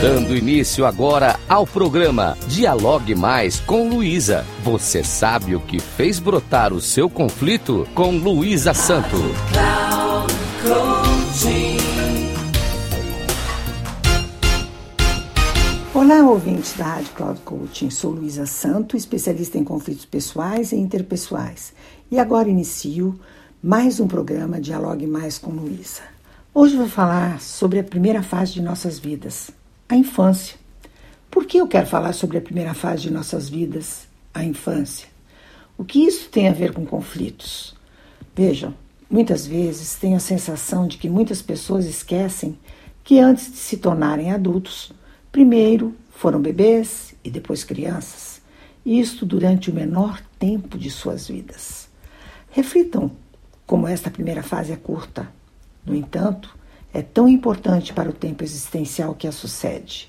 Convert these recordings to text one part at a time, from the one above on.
Dando início agora ao programa Dialogue Mais com Luísa. Você sabe o que fez brotar o seu conflito com Luísa Santo. Olá, ouvintes da Rádio Cloud Coaching. Sou Luísa Santo, especialista em conflitos pessoais e interpessoais. E agora inicio mais um programa Dialogue Mais com Luísa. Hoje vou falar sobre a primeira fase de nossas vidas, a infância. Por que eu quero falar sobre a primeira fase de nossas vidas, a infância? O que isso tem a ver com conflitos? Vejam, muitas vezes tenho a sensação de que muitas pessoas esquecem que antes de se tornarem adultos, primeiro foram bebês e depois crianças, isto durante o menor tempo de suas vidas. Reflitam como esta primeira fase é curta. No entanto, é tão importante para o tempo existencial que a sucede.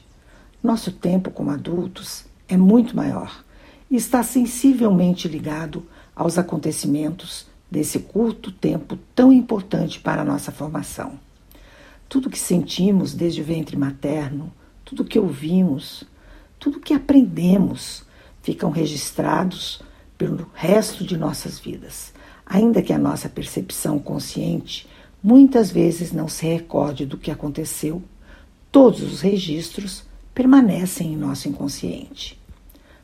Nosso tempo como adultos é muito maior e está sensivelmente ligado aos acontecimentos desse curto tempo tão importante para a nossa formação. Tudo que sentimos desde o ventre materno, tudo que ouvimos, tudo que aprendemos ficam registrados pelo resto de nossas vidas, ainda que a nossa percepção consciente muitas vezes não se recorde do que aconteceu, todos os registros permanecem em nosso inconsciente.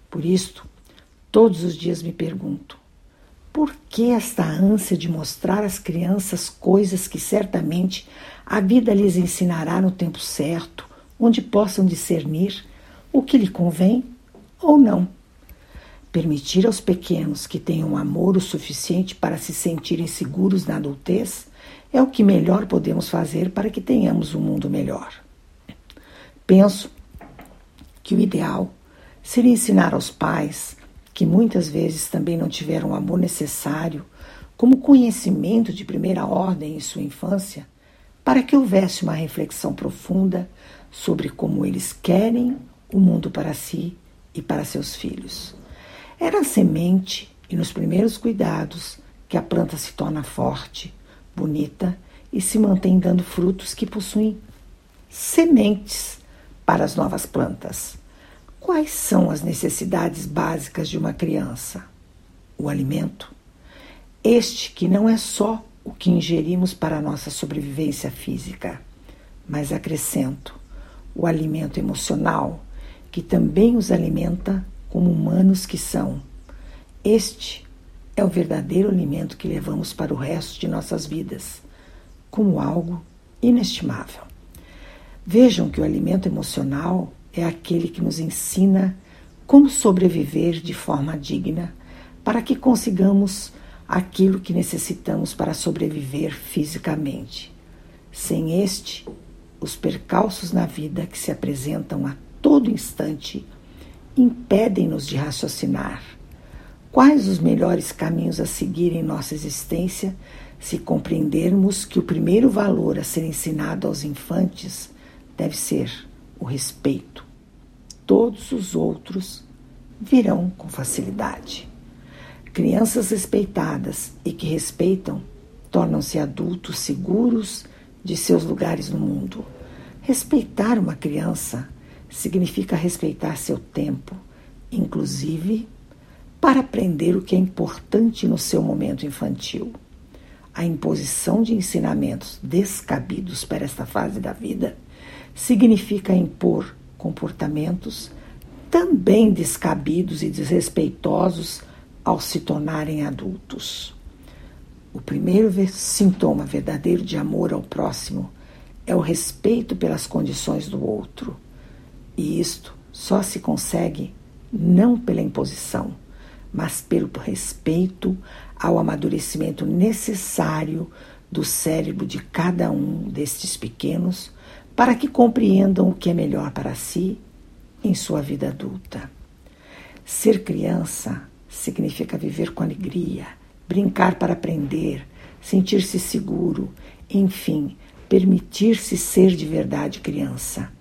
Por isto, todos os dias me pergunto: por que esta ânsia de mostrar às crianças coisas que certamente a vida lhes ensinará no tempo certo, onde possam discernir o que lhe convém ou não? Permitir aos pequenos que tenham amor o suficiente para se sentirem seguros na adultez é o que melhor podemos fazer para que tenhamos um mundo melhor. Penso que o ideal seria ensinar aos pais, que muitas vezes também não tiveram o amor necessário, como conhecimento de primeira ordem em sua infância, para que houvesse uma reflexão profunda sobre como eles querem o mundo para si e para seus filhos. Era a semente e nos primeiros cuidados que a planta se torna forte bonita e se mantém dando frutos que possuem sementes para as novas plantas. Quais são as necessidades básicas de uma criança? O alimento. Este que não é só o que ingerimos para a nossa sobrevivência física, mas acrescento o alimento emocional, que também os alimenta como humanos que são. Este é o verdadeiro alimento que levamos para o resto de nossas vidas, como algo inestimável. Vejam que o alimento emocional é aquele que nos ensina como sobreviver de forma digna para que consigamos aquilo que necessitamos para sobreviver fisicamente. Sem este, os percalços na vida que se apresentam a todo instante impedem-nos de raciocinar Quais os melhores caminhos a seguir em nossa existência se compreendermos que o primeiro valor a ser ensinado aos infantes deve ser o respeito? Todos os outros virão com facilidade. Crianças respeitadas e que respeitam tornam-se adultos seguros de seus lugares no mundo. Respeitar uma criança significa respeitar seu tempo, inclusive para aprender o que é importante no seu momento infantil. A imposição de ensinamentos descabidos para esta fase da vida significa impor comportamentos também descabidos e desrespeitosos ao se tornarem adultos. O primeiro sintoma verdadeiro de amor ao próximo é o respeito pelas condições do outro. E isto só se consegue não pela imposição, mas pelo respeito ao amadurecimento necessário do cérebro de cada um destes pequenos para que compreendam o que é melhor para si em sua vida adulta. Ser criança significa viver com alegria, brincar para aprender, sentir-se seguro, enfim, permitir-se ser de verdade criança.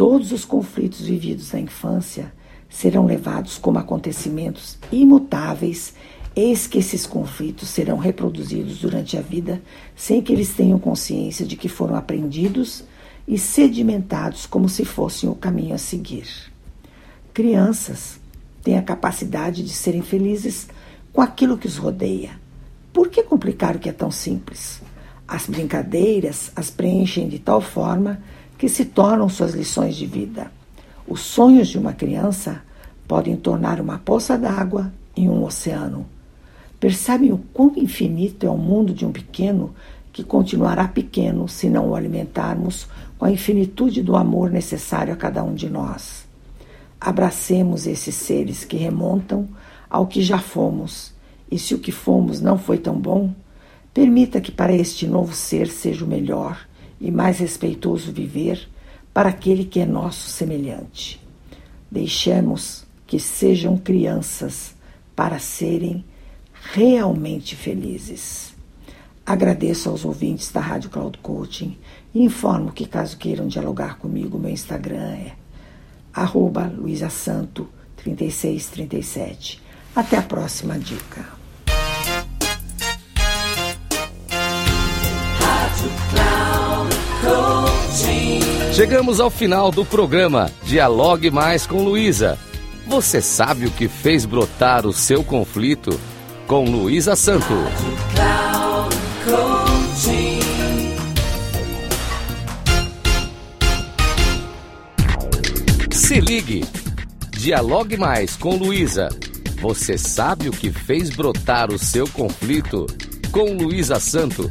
Todos os conflitos vividos na infância serão levados como acontecimentos imutáveis, eis que esses conflitos serão reproduzidos durante a vida sem que eles tenham consciência de que foram aprendidos e sedimentados como se fossem o caminho a seguir. Crianças têm a capacidade de serem felizes com aquilo que os rodeia. Por que complicar o que é tão simples? As brincadeiras as preenchem de tal forma que se tornam suas lições de vida. Os sonhos de uma criança podem tornar uma poça d'água em um oceano. Percebem o quão infinito é o mundo de um pequeno que continuará pequeno se não o alimentarmos com a infinitude do amor necessário a cada um de nós. Abracemos esses seres que remontam ao que já fomos, e se o que fomos não foi tão bom, permita que para este novo ser seja o melhor e mais respeitoso viver para aquele que é nosso semelhante. Deixemos que sejam crianças para serem realmente felizes. Agradeço aos ouvintes da Rádio Cloud Coaching e informo que, caso queiram dialogar comigo, meu Instagram é arroba luisasanto3637. Até a próxima dica. Chegamos ao final do programa Dialogue Mais com Luísa. Você sabe o que fez brotar o seu conflito? Com Luísa Santo. Se ligue. Dialogue mais com Luísa. Você sabe o que fez brotar o seu conflito? Com Luísa Santo,